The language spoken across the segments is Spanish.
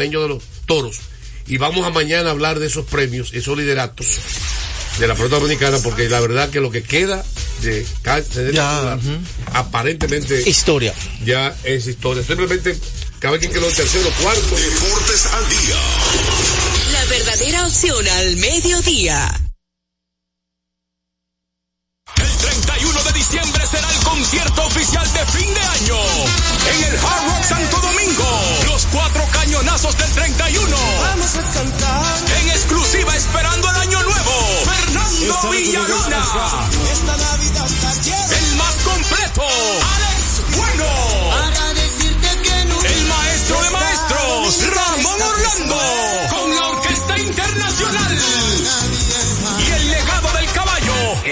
panameño de los toros. Y vamos a mañana hablar de esos premios, esos lideratos de la pelota dominicana, porque la verdad que lo que queda de, ya, aparentemente historia. Ya es historia. Simplemente cabe quien quedó tercero, cuarto. Deportes al día. La verdadera opción al mediodía. El 31 de diciembre será el concierto oficial de fin de año en el Hard Rock Santo Domingo. Los cuatro cañonazos del 31. Vamos a cantar. En exclusiva esperando el año nuevo. Fernando Villalona. Esta Navidad está El más completo. Alex Bueno. Para decirte que no. El maestro de maestros. Ramón Orlando. Con la Orquesta Internacional.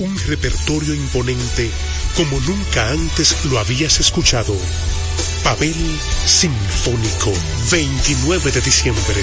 Un repertorio imponente como nunca antes lo habías escuchado. Pavel Sinfónico, 29 de diciembre,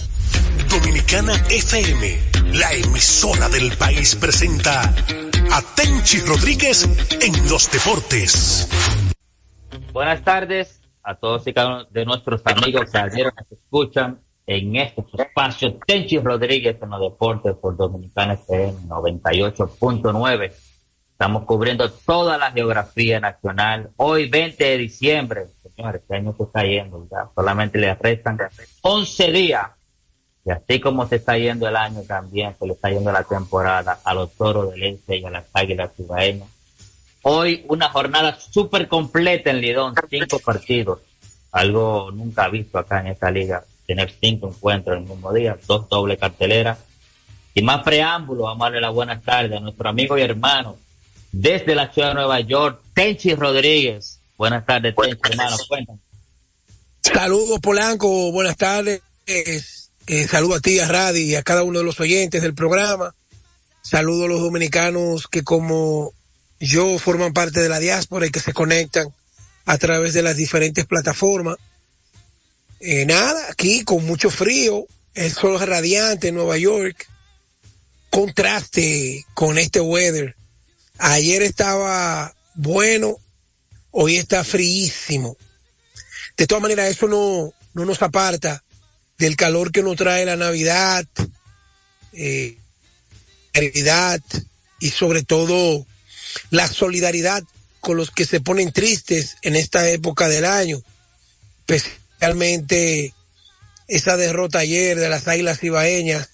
Dominicana FM, la emisora del país presenta a Tenchi Rodríguez en los deportes. Buenas tardes a todos y cada uno de nuestros amigos que ayer nos escuchan en este espacio Tenchi Rodríguez en los deportes por Dominicana FM 98.9. Estamos cubriendo toda la geografía nacional. Hoy 20 de diciembre, señores, este año está yendo, solamente le restan 11 días. Y así como se está yendo el año también, se le está yendo la temporada a los toros del Este y a las águilas cibaeñas. Hoy una jornada súper completa en Lidón, cinco partidos. Algo nunca visto acá en esta liga, tener cinco encuentros en el mismo día, dos doble carteleras. Y más preámbulo, vamos a la buenas tardes a nuestro amigo y hermano desde la ciudad de Nueva York, Tenchi Rodríguez. Buenas tardes, Tenchi, hermano, cuéntanos. Saludos, Polanco, buenas tardes. Eh, saludo a ti, a Radi y a cada uno de los oyentes del programa. Saludo a los dominicanos que como yo forman parte de la diáspora y que se conectan a través de las diferentes plataformas. Eh, nada, aquí con mucho frío, el sol radiante en Nueva York, contraste con este weather. Ayer estaba bueno, hoy está fríísimo. De todas maneras, eso no, no nos aparta del calor que nos trae la Navidad, eh, Navidad y sobre todo la solidaridad con los que se ponen tristes en esta época del año, especialmente esa derrota ayer de las Águilas Ibaeñas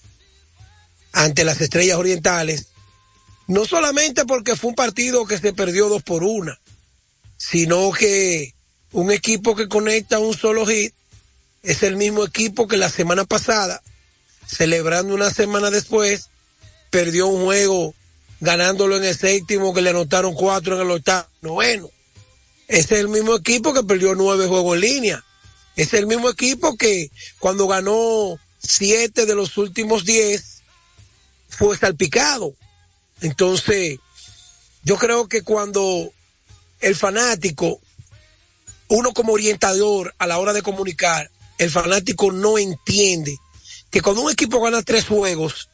ante las Estrellas Orientales, no solamente porque fue un partido que se perdió dos por una, sino que un equipo que conecta un solo hit es el mismo equipo que la semana pasada, celebrando una semana después, perdió un juego ganándolo en el séptimo que le anotaron cuatro en el octavo, noveno. Es el mismo equipo que perdió nueve juegos en línea. Es el mismo equipo que cuando ganó siete de los últimos diez fue salpicado. Entonces, yo creo que cuando el fanático, uno como orientador a la hora de comunicar, el fanático no entiende que cuando un equipo gana tres juegos,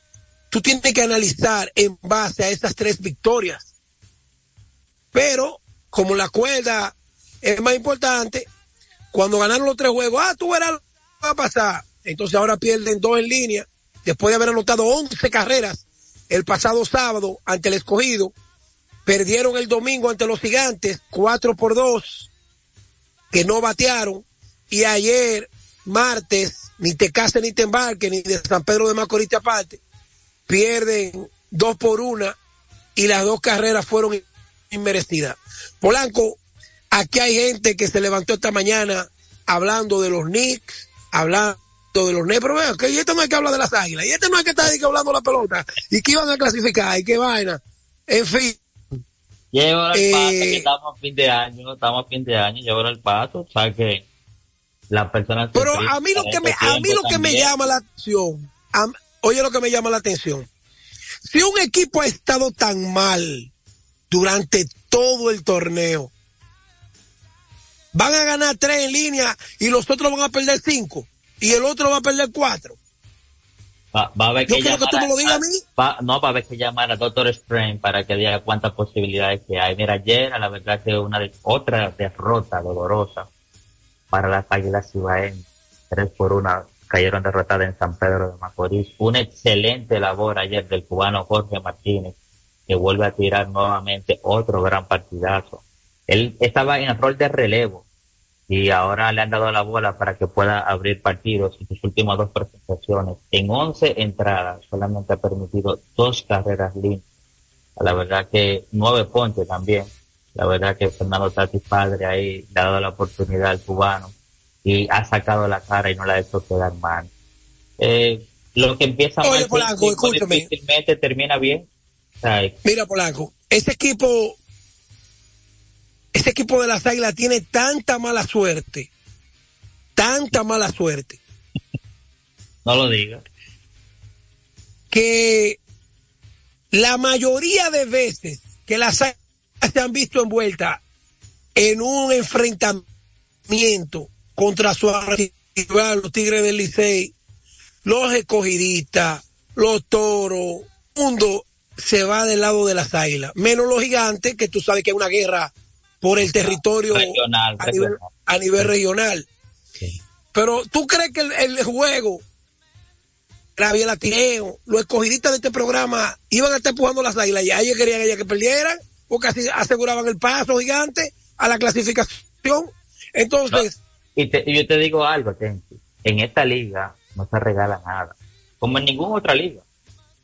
tú tienes que analizar en base a esas tres victorias. Pero como la cuerda es más importante. Cuando ganaron los tres juegos, ah, tú verás lo que va a pasar. Entonces ahora pierden dos en línea, después de haber anotado 11 carreras el pasado sábado ante el escogido. Perdieron el domingo ante los gigantes, 4 por 2, que no batearon. Y ayer, martes, ni te cases ni te embarques, ni de San Pedro de Macorís te aparte, pierden dos por una y las dos carreras fueron inmerecidas. Polanco, aquí hay gente que se levantó esta mañana hablando de los Knicks, hablando de los Nets, pero vea, que y este no es que habla de las águilas, y este no es que está ahí que hablando de la pelota, y que iban a clasificar, y qué vaina. En fin. Lleva el Eh, paso que estamos a fin de año, estamos a fin de año, lleva el paso, o sea que las personas... Pero a mí lo que me, este a mí lo que me llama la atención, a- oye lo que me llama la atención. Si un equipo ha estado tan mal durante todo el torneo, van a ganar tres en línea y los otros van a perder cinco y el otro va a perder cuatro. Va, va a haber que que llamar me lo digas a va- no, va a haber que llamar a Doctor Strange para que diga cuántas posibilidades que hay. Mira, ayer, la verdad que una de, otra derrota dolorosa para las Águilas Ibaeñas. Tres por una cayeron derrotadas en San Pedro de Macorís. Una excelente labor ayer del cubano Jorge Martínez, que vuelve a tirar nuevamente otro gran partidazo. Él estaba en el rol de relevo y ahora le han dado la bola para que pueda abrir partidos en sus últimas dos presentaciones. En 11 entradas solamente ha permitido dos carreras limpias. La verdad que nueve ponches también. La verdad que Fernando Tati padre ahí le ha dado la oportunidad al cubano y ha sacado la cara y no la ha hecho quedar mal. Eh, lo que empieza Oye, mal Polanco, escúchame. difícilmente termina bien. Mira, Polanco, ese equipo, ese equipo de las águilas tiene tanta mala suerte, tanta mala suerte, no lo diga. que la mayoría de veces que las águilas se han visto envueltas en un enfrentamiento contra su rival, los Tigres del Licey, los escogidistas, los toros, el mundo se va del lado de las águilas, menos los gigantes, que tú sabes que hay una guerra por el territorio Regional, a, nivel, regional. a nivel regional. Sí. Pero tú crees que el, el juego, la latineo, los escogidistas de este programa iban a estar empujando las águilas y a ellos querían ellas que perdieran, porque así aseguraban el paso gigante a la clasificación. Entonces, Y, te- yo te digo algo, Tenchi. En esta liga no se regala nada. Como en ninguna otra liga.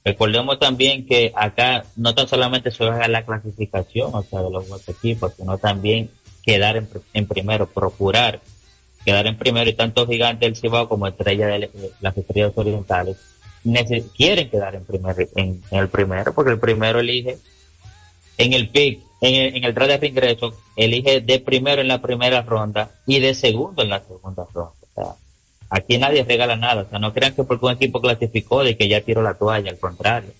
Recordemos también que acá no tan solamente se juega la clasificación, o sea, de los equipos, sino también quedar en, en primero, procurar quedar en primero y tanto Gigante del Cibao como Estrella de de las Estrellas Orientales quieren quedar en, primer, en, en el primero porque el primero elige en el pick, en el, en el draft de reingreso, elige de primero en la primera ronda y de segundo en la segunda ronda. O sea, aquí nadie regala nada. O sea, no crean que porque un equipo clasificó de que ya tiró la toalla, al contrario.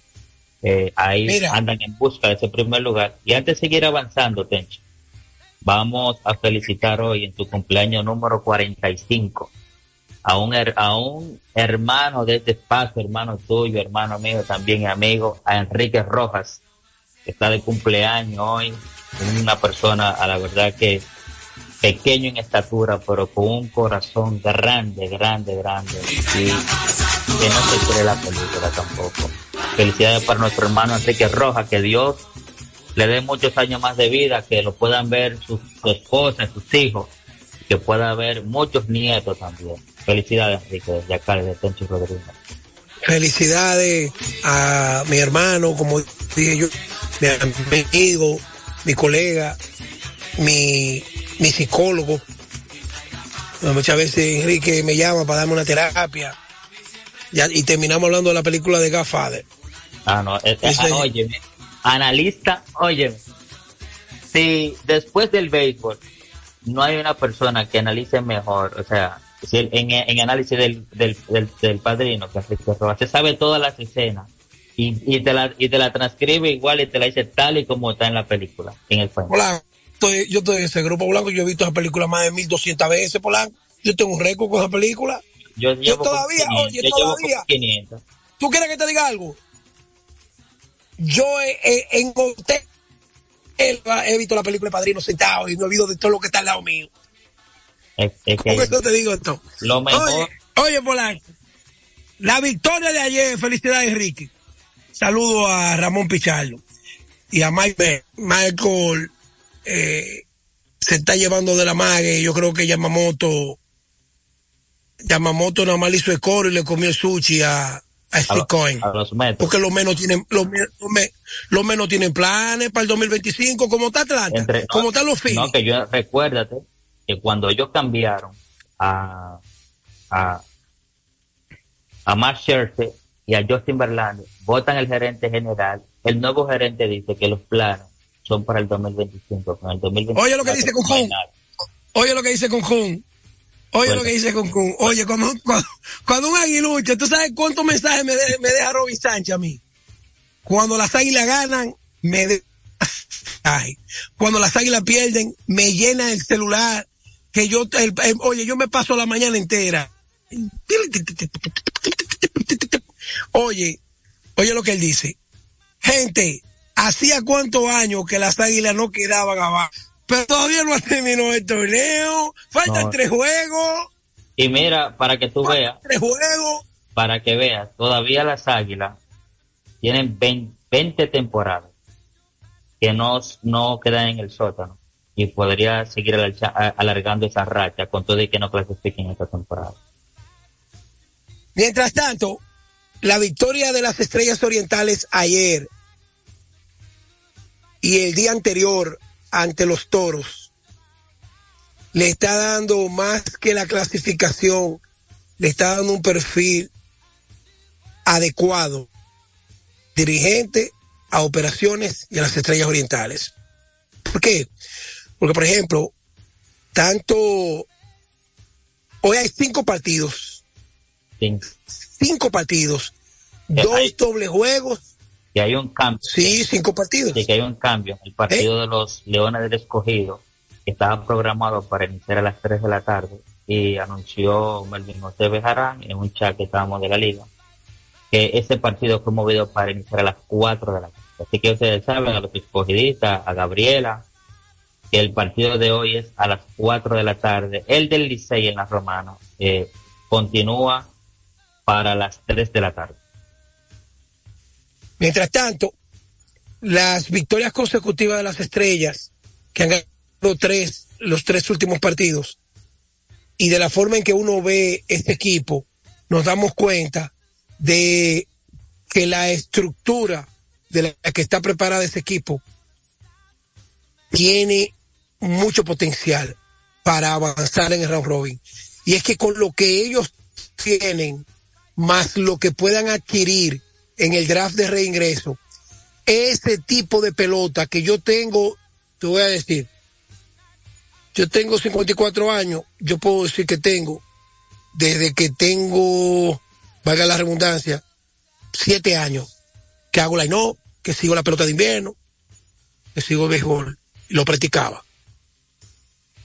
Eh, ahí Mira. andan en busca de ese primer lugar. Y antes de seguir avanzando, Tencho, vamos a felicitar hoy en tu cumpleaños número 45 a un, her- a un hermano de este espacio, hermano tuyo, hermano mío también amigo, a Enrique Rojas, está de cumpleaños hoy, una persona a la verdad que pequeño en estatura, pero con un corazón grande, grande, grande, y que no se cree la película tampoco. Felicidades para nuestro hermano Enrique Rojas, que Dios le dé muchos años más de vida, que lo puedan ver su, su esposa, sus hijos, que pueda haber muchos nietos también. Felicidades, Enrique, desde acá, desde Tencho Rodríguez. felicidades a mi hermano, como dije yo, mi amigo, mi colega, mi, mi psicólogo. Muchas veces Enrique me llama para darme una terapia. Ya, y terminamos hablando de la película de Godfather. Ah, no, óyeme, analista, óyeme, si después del béisbol no hay una persona que analice mejor, o sea, si el- en, en análisis del, del, del, del padrino, que se sabe todas las escenas y, y, te la, y te la transcribe igual y te la dice tal y como está en la película, en el cuento. Polanco, estoy- yo estoy en ese grupo Polanco, yo he visto esa película más de 1200 veces, Polanco. Yo tengo un récord con esa película. Yo, todavía, 500, oye, yo todavía. como 500. ¿Tú quieres que te diga algo? Yo eh, encontré he visto la película de Padrino sentado y no he visto de todo lo que está al lado mío. Es, es que eso te digo esto. lo mejor, Oye, oye, Polanco. La victoria de ayer, felicidades, Ricky. Saludo a Ramón Pichardo y a Mike Michael. eh, se está llevando de la mague. Yo creo que Yamamoto, Yamamoto nada más hizo el coro y le comió el sushi a, a Steve Cohen. Porque los menos tienen, los, me- los me- los menos tienen planes para el 2025, como está Atlanta, Entre- como están los Phillies. No, que yo, recuérdate que cuando ellos cambiaron a, a, a Mark Scherzer y a Justin Verlander, votan el gerente general, el nuevo gerente dice que los planos son para el 2025. Con el 2025 Oye lo que dice nada. Oye lo que dice Concun. Oye Bueno. lo que dice Concun. Oye, cuando, cuando, cuando un aguiluche, ¿tú sabes cuántos mensajes me, de- me deja Robin Sánchez a mí? Cuando las águilas ganan, me de... Ay, cuando las águilas pierden, me llena el celular. Que yo, el- el- oye, yo me paso la mañana entera. Oye, oye lo que él dice. Gente, hacía cuántos años que las águilas no quedaban abajo. Pero todavía no ha terminado el torneo. Faltan No. tres juegos. Y mira, para que tú veas, Tres juegos. para que veas, todavía las águilas tienen 20, 20 temporadas que no, no quedan en el sótano y podría seguir alargando esa racha con todo y que no clasifiquen esta temporada. Mientras tanto, la victoria de las estrellas orientales ayer y el día anterior ante los toros le está dando más que la clasificación, le está dando un perfil adecuado, dirigente a operaciones y a las estrellas orientales. ¿Por qué? Porque, por ejemplo, tanto, hoy hay cinco partidos cinco partidos, Eh, dos hay- doble juegos, que hay un cambio. sí, cinco partidos. Sí, que hay un cambio. El partido de los Leones del Escogido que estaba programado para iniciar a las 3 de la tarde y anunció Melvin José Bejarán en un chat que estábamos de la liga que ese partido fue movido para iniciar a las 4 de la tarde. Así que ustedes saben, a los escogidistas, a Gabriela, que el partido de hoy es a las 4 de la tarde. El del Licey en la Romana eh, continúa para las 3 de la tarde. Mientras tanto, las victorias consecutivas de las estrellas, que han ganado tres, los tres últimos partidos, y de la forma en que uno ve este equipo, nos damos cuenta de que la estructura de la que está preparada ese equipo tiene mucho potencial para avanzar en el round robin. Y es que con lo que ellos tienen, más lo que puedan adquirir en el draft de reingreso, ese tipo de pelota que yo tengo, te voy a decir, yo tengo 54 años, yo puedo decir que tengo, desde que tengo, valga la redundancia, siete años, que hago la no, que sigo la pelota de invierno, que sigo el béisbol, lo practicaba.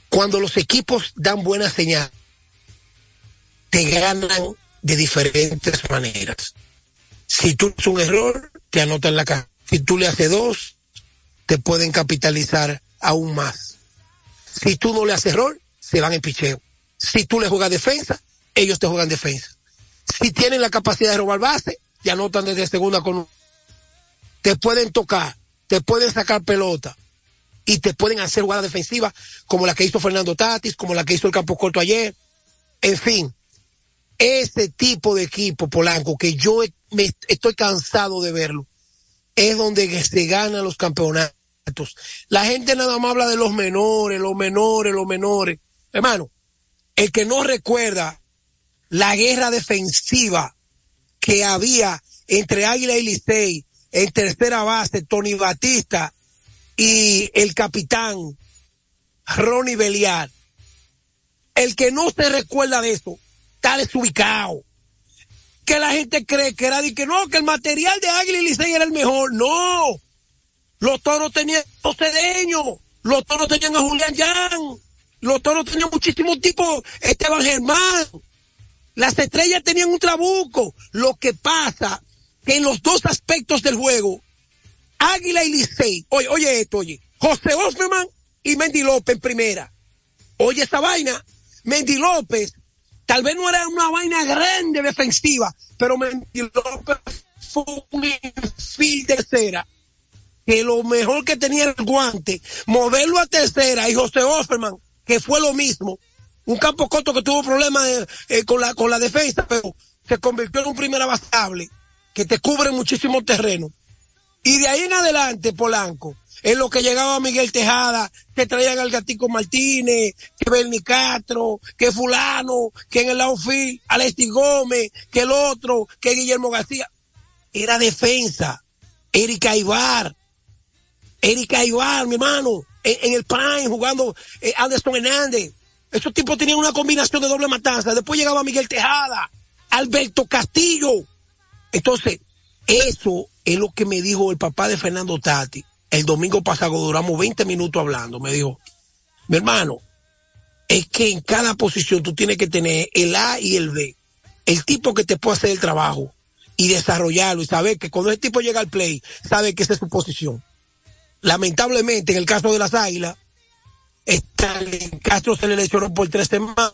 Cuando los equipos dan buena señal, te ganan de diferentes maneras. Si tú haces un error, te anotan la cara. Si tú le haces dos, te pueden capitalizar aún más. Si tú no le haces error, se van en picheo. Si tú le juegas defensa, ellos te juegan defensa. Si tienen la capacidad de robar base, te anotan desde segunda con. Te pueden tocar, te pueden sacar pelota y te pueden hacer jugadas defensivas como la que hizo Fernando Tatis, como la que hizo el campo corto ayer. En fin, ese tipo de equipo polanco que yo me estoy cansado de verlo es donde se ganan los campeonatos. La gente nada más habla de los menores, los menores, los menores. Hermano, el que no recuerda la guerra defensiva que había entre Águila y Licey en tercera base, Tony Batista y el capitán Ronnie Belial. El que no se recuerda de eso, está desubicado. Que la gente cree que era de que no, que el material de Águila y Licey era el mejor. No. Los toros tenían los cedeños. Los toros tenían a Julián Yan. Los toros tenían muchísimos tipos. Esteban Germán. Las estrellas tenían un trabuco. Lo que pasa que en los dos aspectos del juego, Águila y Licey, oye, oye esto, oye, José Osmerman y Mendy López en primera. Oye esa vaina, Mendy López, tal vez no era una vaina grande defensiva, pero Mendy López fue un infiel tercera que lo mejor que tenía el guante, moverlo a tercera y José Offerman, que fue lo mismo, un campo corto que tuvo problemas eh, con, la, con la defensa, pero se convirtió en un primer abastable que te cubre muchísimo terreno. Y de ahí en adelante, Polanco, en lo que llegaba Miguel Tejada, que traían al Gatico Martínez, que Bernie Castro, que fulano, que en el outfield, Alexis Gómez, que el otro, que Guillermo García. Era defensa. Erika Ibar, Erika Ibar, mi hermano, en, el Prime, jugando eh, Anderson Hernández. Esos tipos tenían una combinación de doble matanza. Después llegaba Miguel Tejada, Alberto Castillo. Entonces, eso es lo que me dijo el papá de Fernando Tati. El domingo pasado duramos 20 minutos hablando. Me dijo, mi hermano, es que en cada posición tú tienes que tener el A y el B. El tipo que te puede hacer el trabajo y desarrollarlo y saber que cuando ese tipo llega al play, sabe que esa es su posición lamentablemente en el caso de las águilas, en Castro se le lesionó por tres semanas.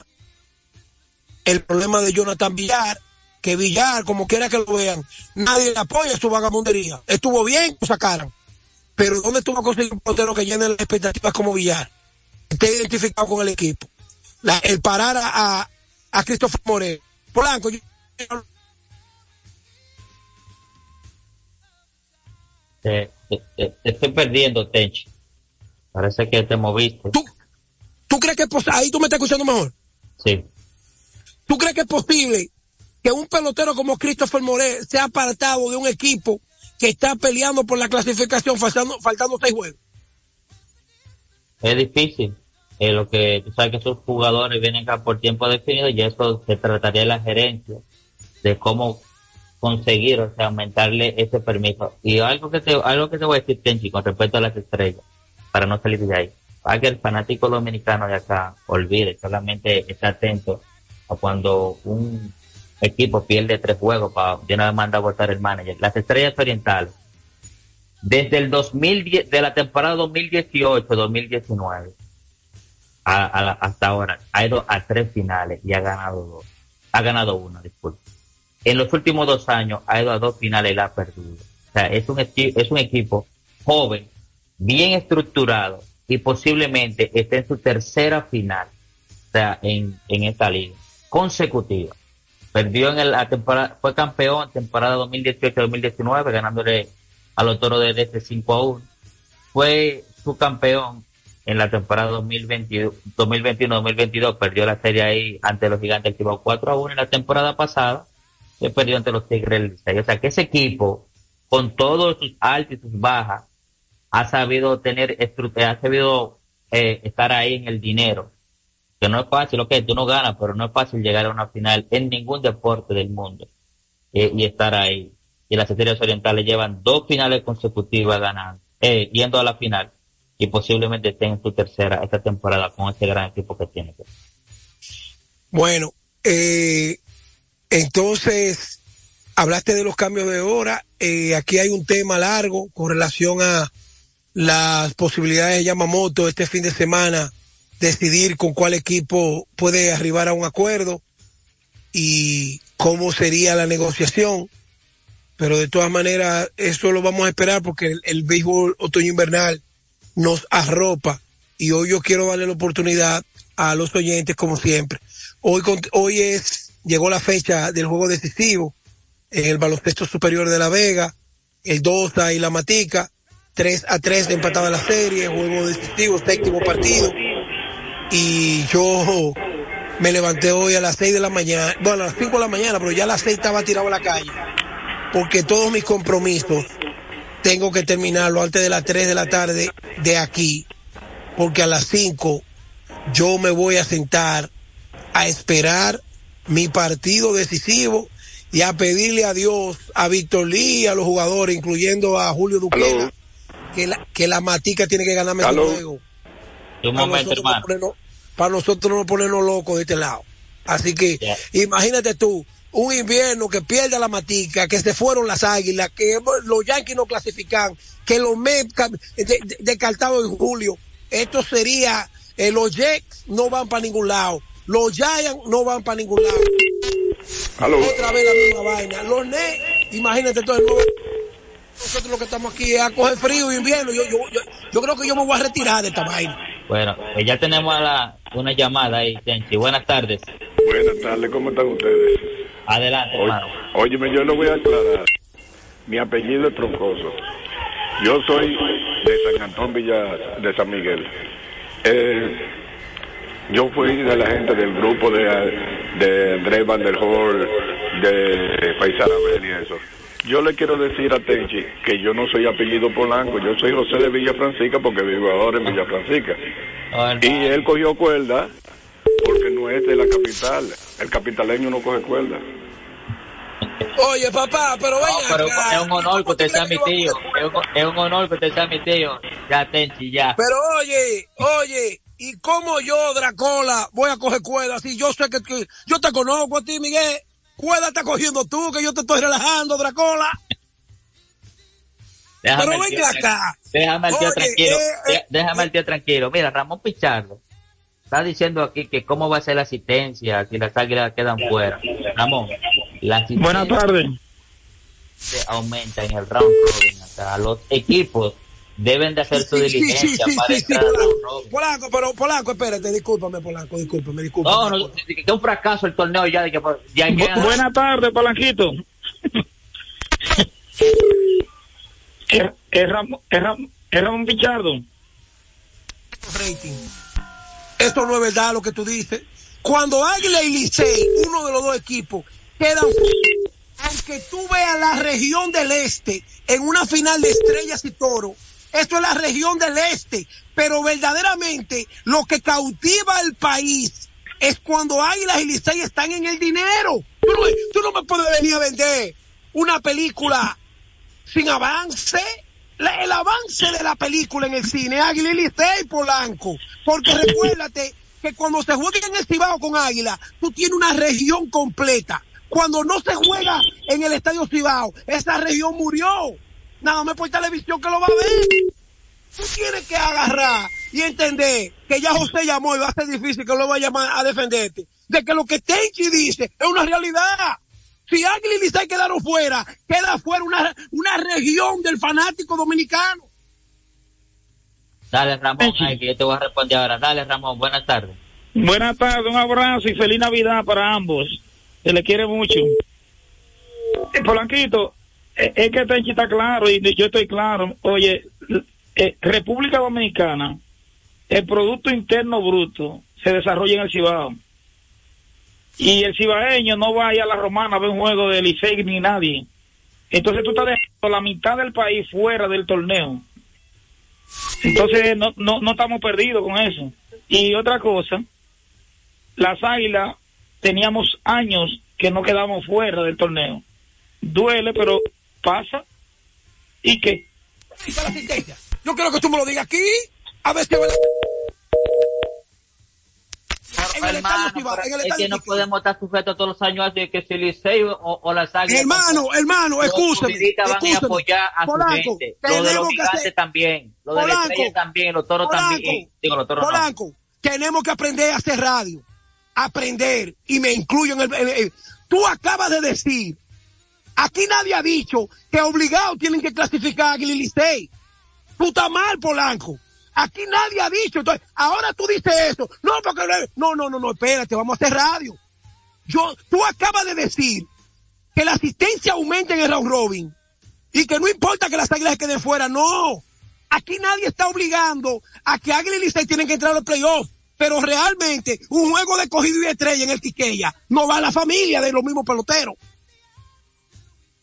El problema de Jonathan Villar, que Villar, como quiera que lo vean, nadie le apoya su vagamundería. Estuvo bien, lo sacaron. Pero ¿dónde estuvo conseguir un portero que llene las expectativas como Villar? Esté identificado con el equipo. el parar a, a, Christopher Moreno. Polanco, yo, te, estoy perdiendo, Tenchi. Parece que te moviste. ¿Tú, tú crees que es posible? Ahí tú me estás escuchando mejor. Sí. ¿Tú crees que es posible que un pelotero como Christopher Morel sea apartado de un equipo que está peleando por la clasificación faltando, faltando seis juegos? Es difícil. Eh, lo que tú sabes que esos jugadores vienen acá por tiempo definido y eso se trataría de la gerencia de cómo conseguir, o sea, aumentarle ese permiso. Y algo que te, algo que te voy a decir, Kenchi, con respecto a las estrellas, para no salir de ahí. Para que el fanático dominicano de acá olvide, solamente esté atento a cuando un equipo pierde tres juegos para de una vez manda a votar el manager. Las estrellas orientales, desde el 2010, de la temporada 2018-2019 hasta ahora, ha ido a tres finales y ha ganado dos. Ha ganado una, disculpe en los últimos dos años ha ido a dos finales y la ha perdido. O sea, es un, es un equipo joven, bien estructurado y posiblemente esté en su tercera final, o sea, en, en esta liga, consecutiva. Perdió en la temporada, fue campeón temporada 2018-2019, ganándole a los toros de este 5 a 1. Fue su campeón en la temporada 2021-2022, perdió la serie ahí ante los gigantes, activó 4 a 1 en la temporada pasada se perdió ante los Tigres O sea que ese equipo, con todos sus altos y sus bajas, ha sabido tener, ha sabido eh, estar ahí en el dinero. Que no es fácil, ok, tú no ganas, pero no es fácil llegar a una final en ningún deporte del mundo eh, y estar ahí. Y las estrellas orientales llevan dos finales consecutivas ganando, eh, yendo a la final y posiblemente estén en su tercera esta temporada con ese gran equipo que tiene. Bueno, eh, entonces, hablaste de los cambios de hora. Eh, aquí hay un tema largo con relación a las posibilidades de Yamamoto este fin de semana, decidir con cuál equipo puede arribar a un acuerdo y cómo sería la negociación. Pero de todas maneras, eso lo vamos a esperar porque el, béisbol otoño invernal nos arropa y hoy yo quiero darle la oportunidad a los oyentes como siempre. Hoy, hoy es llegó la fecha del juego decisivo en el baloncesto superior de La Vega, el Dosa y la Matica, 3 a 3 empatada la serie, juego decisivo, séptimo partido. Y yo me levanté hoy a las 6 de la mañana, bueno, a las 5 de la mañana, pero ya a las 6 estaba tirado a la calle, porque todos mis compromisos tengo que terminarlo antes de las 3 de la tarde de aquí, porque a las 5 yo me voy a sentar a esperar mi partido decisivo y a pedirle a Dios, a Víctor Lee, a los jugadores, incluyendo a Julio Duquela, que la, que la matica tiene que ganarme el juego. Para, nosotros no ponernos locos de este lado. Así que imagínate tú, un invierno que pierde la matica, que se fueron las águilas, que los Yankees no clasifican, que los Mets de, de, descartados en julio. Esto sería, eh, los Jets no van para ningún lado, los Giants no van para ningún lado. Aló. Otra vez la misma vaina. Los Nets, imagínate todo el nuevo. Nosotros lo que estamos aquí es a coger frío y invierno. Yo, yo, yo, yo creo que yo me voy a retirar de esta vaina. Bueno, pues ya tenemos a la, una llamada ahí, Tenchi. Buenas tardes. Buenas tardes, ¿cómo están ustedes? Adelante, Oye, hermano. óyeme, yo lo voy a aclarar. Mi apellido es Troncoso. Yo soy de San Antón Villa de San Miguel. Eh, yo fui de la gente del grupo de, de Andrés Van der Hoor, de Paisana y eso. Yo le quiero decir a Tenchi que yo no soy apellido Polanco, yo soy José de Villa Francisca porque vivo ahora en Villa Francisca. Oh, Y él cogió cuerda porque no es de la capital. El capitaleño no coge cuerda. Oye, papá, pero ven No, pero acá. es un honor que usted sea mi ¿Cómo tú tío. Es un, es un honor que usted sea mi tío. Ya, Tenchi, ya. Pero oye, oye, ¿y cómo yo, Dracola, voy a coger cuerda? Si yo sé que, que- yo te conozco a ti, Miguel. Cuerda está cogiendo tú, que yo te estoy relajando, Dracola. Déjame Pero al ven tío- acá. Déjame al tío Oye, tranquilo. eh, eh, al tío tranquilo. Mira, Ramón Pichardo está diciendo aquí que cómo va a ser la asistencia si las águilas quedan fuera. Ramón, la asistencia Buenas tardes. aumenta en el round robin. O sea, los equipos deben de hacer su diligencia sí, sí, para sí, sí, entrar al round Polanco. robin. Polanco, pero Polanco, espérate, discúlpame, Polanco, discúlpame, discúlpame. No, no, que es un fracaso el torneo ya de que ya hay que Bu- buenas tardes, Palanquito. es, es, Ram- es Ram- es Ramón Pichardo. rating. Esto no es verdad lo que tú dices. Cuando Águila y Licey, uno de los dos equipos, quedan aunque tú veas la región del este en una final de estrellas y toro, esto es la región del este, pero verdaderamente lo que cautiva al país es cuando Águilas y Licey están en el dinero. Tú no, no me puedes venir a vender una película sin avance. El avance de la película en el cine, Águila y Licey, Polanco. Porque recuérdate que cuando se juega en el Cibao con Águila, tú tienes una región completa. Cuando no se juega en el Estadio Cibao, esa región murió. Nada más por televisión que lo va a ver. Tú tienes que agarrar y entender que ya José llamó y va a ser difícil que lo vaya a llamar a defenderte. De que lo que Tenchi dice es una realidad. Si Águila y Licey quedaron fuera, queda fuera una, una región del fanático dominicano. Dale, Ramón, ay, que yo te voy a responder ahora. Dale, Ramón, buenas tardes. Buenas tardes, un abrazo y feliz Navidad para ambos. Se le quiere mucho. Eh, Polanquito, es que Tenchi está claro y yo estoy claro. Oye, eh, República Dominicana, el Producto Interno Bruto se desarrolla en el Cibao. Y el cibaeño no va a ir a la romana a ver un juego de Licey ni nadie. Entonces tú estás dejando la mitad del país fuera del torneo. Entonces no, no, no estamos perdidos con eso. Y otra cosa, las águilas teníamos años que no quedamos fuera del torneo. Duele, pero pasa. ¿Y asistencia. Yo quiero que tú me lo digas aquí. A ver si. En el Hermano, estadio Cibao, pero en el es que no podemos estar sujetos todos los años a que si Licey o, o las águilas. Hermano, hermano, los van a escúcheme. apoyar a su Polanco, gente. Lo de los que gigantes también. Lo de Polanco, también. Los toros Polanco, también. Digo, los toros no. Polanco, tenemos que aprender a hacer radio. Aprender. Y me incluyo en el, en el- Tú acabas de decir, aquí nadie ha dicho que obligados tienen que clasificar a Águila y Licey. Tú estás mal, Polanco. Aquí nadie ha dicho. Entonces, ahora tú dices eso. No, porque no, no, no, no, espérate, vamos a hacer radio. Yo, tú acabas de decir que la asistencia aumenta en el round robin y que no importa que las águilas queden fuera, no. Aquí nadie está obligando a que Águila y Licey tienen que entrar al playoff. Pero realmente, un juego de cogido y estrella en el Quiqueya no va a la familia de los mismos peloteros.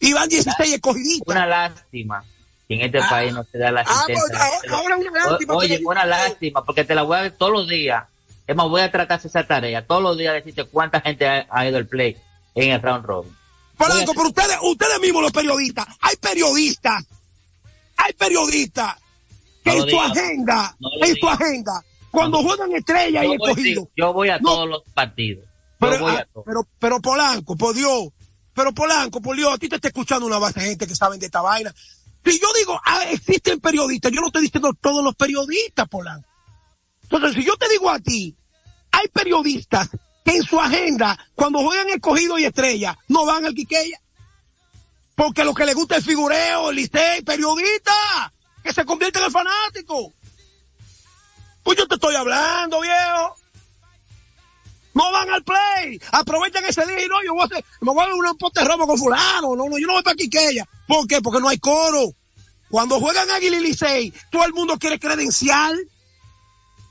Y van 16 escogiditas. Una lástima que en este Ah. país no se da la Ah, pues, asistencia. ahora- ahora una lástima O- Oye, una lástima, porque te la voy a ver todos los días. Es más, voy a tratar esa tarea. Todos los días decirte cuánta gente ha, ha ido al play en el round robin. Polanco, pero ustedes, ustedes mismos los periodistas, hay periodistas, hay periodistas que No en su agenda, No en su digas. agenda, cuando juegan estrella y escogido. yo voy a No. todos los partidos. Yo Pero, voy ah, a todos. pero, pero Polanco, por Dios, pero Polanco, por Dios, a ti te está escuchando una base de gente que saben de esta vaina. Si yo digo, ah, existen periodistas, yo no estoy diciendo todos los periodistas, Polanco. Entonces, si yo te digo a ti, hay periodistas que en su agenda, cuando juegan escogido y estrella, no van al Quiqueya. Porque lo que le gusta es figureo, licey, periodista, que se convierte en el fanático. Pues yo te estoy hablando, viejo. No van al play. Aprovechan ese día y no, yo voy a hacer, me voy a dar un pote robo con fulano. No, no, yo no voy para Quiqueya. ¿Por qué? Porque no hay coro. Cuando juegan Águila y Licey, todo el mundo quiere credencial.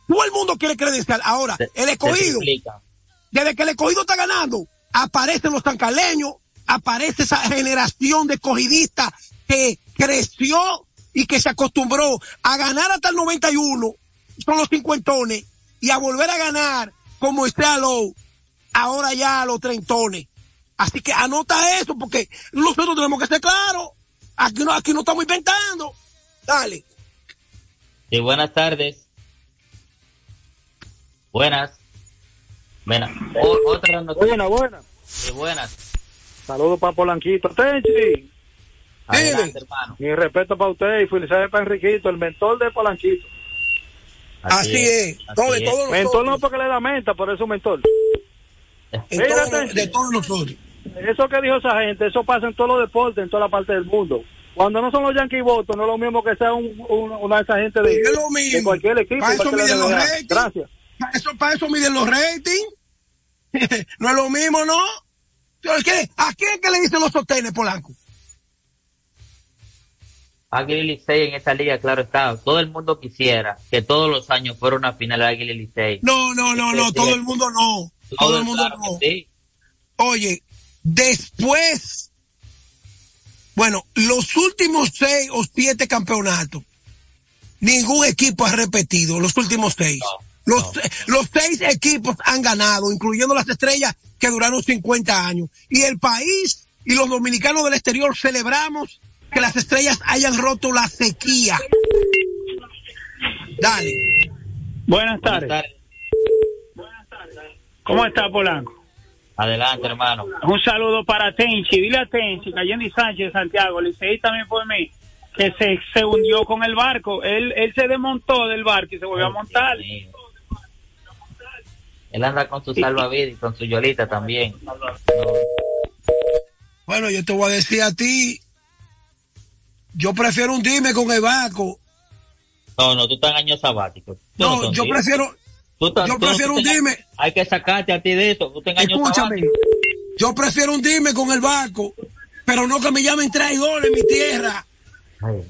Todo el mundo quiere credencial. Ahora, el escogido, desde que el escogido está ganando, aparecen los tancaleños, aparece esa generación de escogidistas que creció y que se acostumbró a ganar hasta el 91, son los cincuentones, y a volver a ganar como está Low, ahora ya a los treintones. Así que anota eso porque nosotros tenemos que ser claros. Aquí no, aquí no estamos inventando. Dale. Sí, buenas tardes. Buenas. Buenas. O- otra noticia. Buena, buena. Sí, buenas. Saludos para Polanquito. Tenchi, Adelante, hermano. mi respeto para usted y felicidades para Enriquito, el mentor de Polanquito. Así es. No, de todos Mentor no porque le da menta, por eso mentor. De todos nosotros. Eso que dijo esa gente, eso pasa en todos los deportes, en toda la parte del mundo. Cuando no son los Yankees votos, no es lo mismo que sea un, un- una de esas gente de, Es lo mismo. de cualquier equipo. Para eso miden los ratings. Gracias. Para eso, para eso miden los ratings. no es lo mismo, ¿no? ¿Qué? ¿A quién es que le dicen los sostenes, Polanco? Águila y Licey en esta liga, claro está. Todo el mundo quisiera que todos los años fuera una final Águila y Licey. No, no, no, no, Sí, todo el mundo no. Todo el mundo claro no. sí. Oye, después, bueno, los últimos seis o siete campeonatos, ningún equipo ha repetido los últimos seis. los, los seis equipos han ganado, incluyendo las estrellas que duraron 50 años. Y el país y los dominicanos del exterior celebramos que las estrellas hayan roto la sequía. Dale. Buenas Buenas tardes. tardes. ¿Cómo está Polanco? Adelante, hermano. Un saludo para Tenchi. Dile a Tenchi, Cayendi Sánchez de Santiago, Licey también por mí, que se, se hundió con el barco. Él, él se desmontó del barco y se volvió a montar. Él anda con su salvavidas y con su yolita también. Bueno, yo te voy a decir a ti, yo prefiero hundirme con el barco. No, no, tú estás en año sabático. Tú No, yo prefiero, Tú estás- yo tú prefiero te tengas- hundirme. Hay que sacarte a ti de eso. Tú escúchame, sabático. yo prefiero hundirme con el barco, pero no que me llamen traidor en mi tierra. Ay,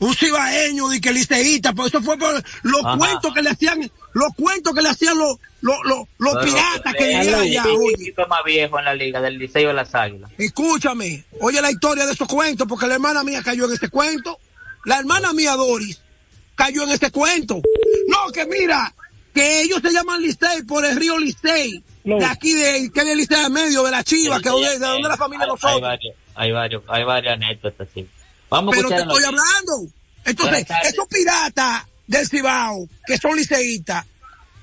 Un cibaeño de que liceísta, pues eso fue por los Ajá. cuentos que le hacían, los cuentos que le hacían los, los, los, los piratas que vivían es allá. Oye, equipo más viejo en la liga del Liceo de las Águilas. escúchame, oye la historia de esos cuentos, porque la hermana mía cayó en ese cuento. La hermana mía Doris cayó en ese cuento. No, que mira, que ellos se llaman Licey por el río Licey. No. De aquí, de, que es el Licey de medio, de la Chiva, que donde, de donde la familia hay, hay nosotros. varios, hay varios, hay varias anécdotas, sí. Vamos a Pero te estoy hablando. Entonces, esos piratas del Cibao, que son liceístas,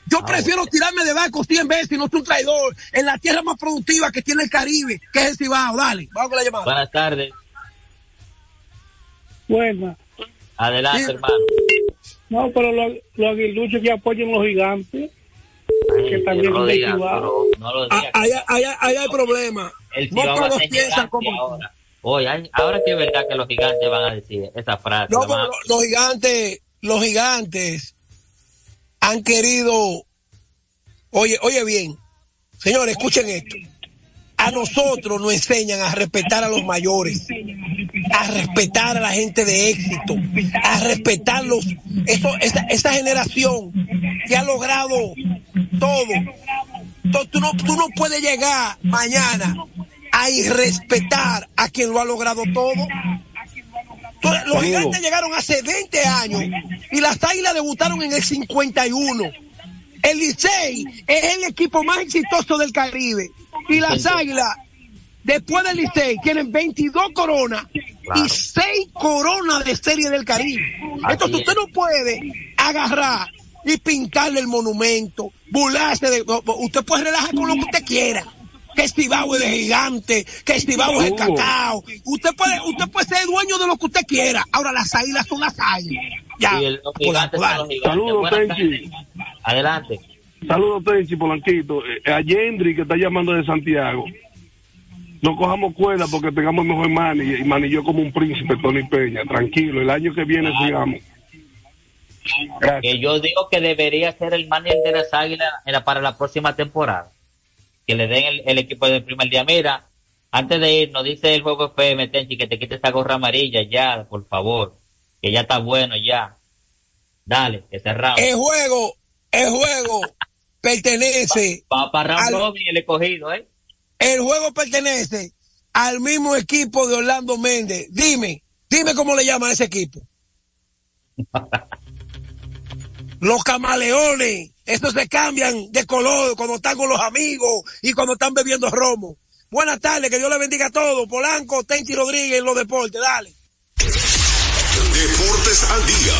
yo Ah, prefiero bueno. tirarme de barco 100 veces y no soy un traidor en la tierra más productiva que tiene el Caribe, que es el Cibao. Dale, vamos con la llamada. Buenas tardes. Bueno, Adelante, Sí. hermano. no, pero los, los aguiluchos que apoyan los gigantes, Ay, que también no lo privado. pero no lo Ah. Ahí, ahí- ahí hay problema. El No Cibao va a todos piensan como... ahora. Oye, ahora que es verdad que los gigantes van a decir esa frase. No, pero los gigantes, los gigantes han querido, oye, oye bien, señores, escuchen esto. A nosotros nos enseñan a respetar a los mayores, a respetar a la gente de éxito, a respetar los, eso, esa, esa generación que ha logrado todo. Tú, tú no, tú no puedes llegar mañana a irrespetar a quien lo ha logrado todo. Entonces, los gigantes llegaron hace 20 años y las águilas debutaron en el 51. El Licey es el equipo más exitoso del Caribe. Y las águilas, después del Licey, tienen 22 coronas y 6 coronas de serie del Caribe. Así Entonces es. usted no puede agarrar y pintarle el monumento, burlarse de... Usted puede relajar con lo que usted quiera. Que Cibao es de gigante, que Cibao es de Hugo. cacao. Usted puede, usted puede ser dueño de lo que usted quiera. Ahora las águilas son las águilas. Ya. Y el- los gigantes son dale. los gigantes. Saludos, Tenchi. Adelante. Saludos, Tenchi Polanquito. Eh, a Yendri, que está llamando de Santiago. No cojamos cuerda porque tengamos mejor mani y manilló como un príncipe, Tony Peña. Tranquilo, el año que viene sigamos. Gracias. Que yo digo que debería ser el manager de las águilas para la próxima temporada. Que le den el, el equipo del primer día. Mira, antes de ir, nos dice el juego FM, Tenchi, que te quite esa gorra amarilla ya, por favor. Que ya está bueno ya. Dale, que cerramos. El juego, el juego pertenece, para Round Robin el escogido, ¿eh? el juego pertenece al mismo equipo de Orlando Méndez. Dime, dime cómo le llaman a ese equipo. Los camaleones, esos se cambian de color cuando están con los amigos y cuando están bebiendo romo. Buenas tardes, que Dios le bendiga a todos. Polanco, Tenchi Rodríguez los deportes, dale. Deportes al día.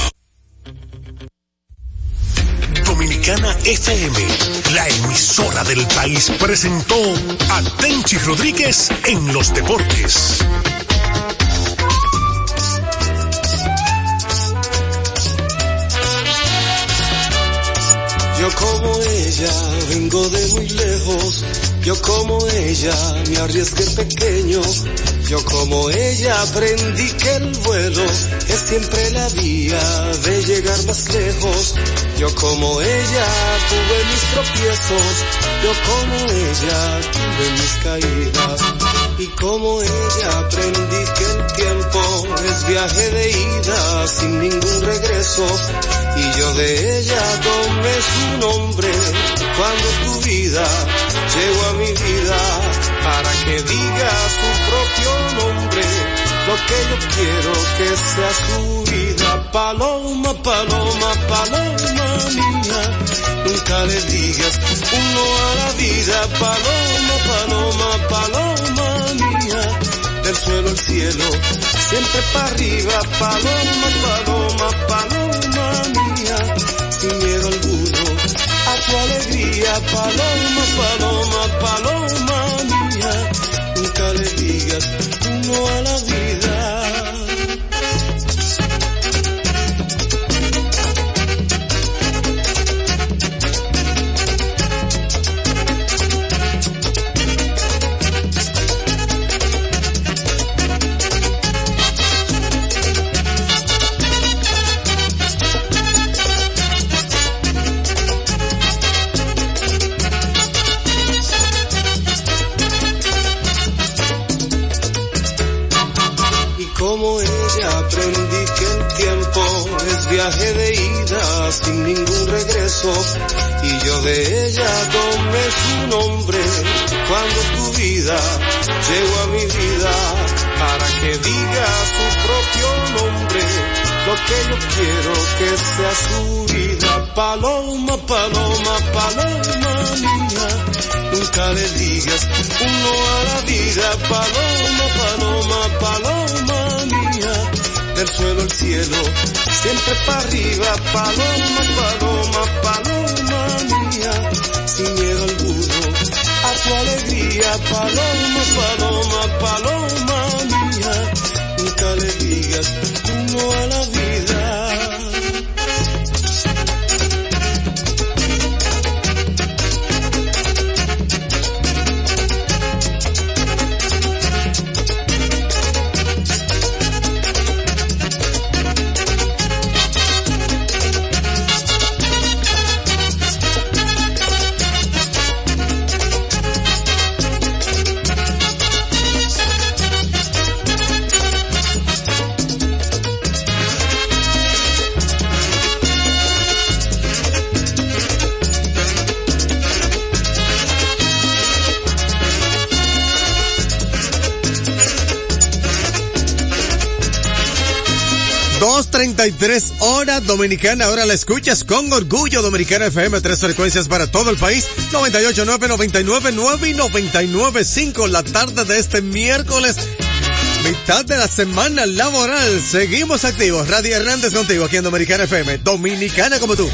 Dominicana FM, la emisora del país, presentó a Tenchi Rodríguez en los deportes. Como ella vengo de muy lejos, yo como ella me arriesgué pequeño, yo como ella aprendí que el vuelo es siempre la vía de llegar más lejos, yo como ella tuve mis tropiezos, yo como ella tuve mis caídas. Y como ella aprendí que el tiempo es viaje de ida sin ningún regreso y yo de ella tomé su nombre cuando tu vida llegó a mi vida para que diga su propio nombre. Lo que yo quiero que sea su vida. Paloma paloma paloma mía nunca le digas un no a la vida. Paloma paloma paloma mía del suelo al cielo siempre para arriba. Paloma paloma paloma miedo alguno. A tu alegría paloma paloma paloma mía. Nunca le digas no a la vida viaje de ida sin ningún regreso. Y yo de ella tomé su nombre cuando tu vida llegó a mi vida para que diga su propio nombre. Lo que yo quiero que sea su vida. Paloma, paloma, paloma mía. Nunca le digas un no a la vida. Paloma, siempre para arriba. Paloma, paloma, paloma mía. Sin miedo alguno a tu alegría. Paloma, paloma, paloma mía. Nunca le digas un no a la vida. Dos treinta y tres horas dominicana, ahora la escuchas con orgullo dominicana FM, tres frecuencias para todo el país, 98.9, 99.9 y 99.5 la tarde de este miércoles, mitad de la semana laboral, seguimos activos, Radio Hernández contigo aquí en Dominicana FM, dominicana como tú.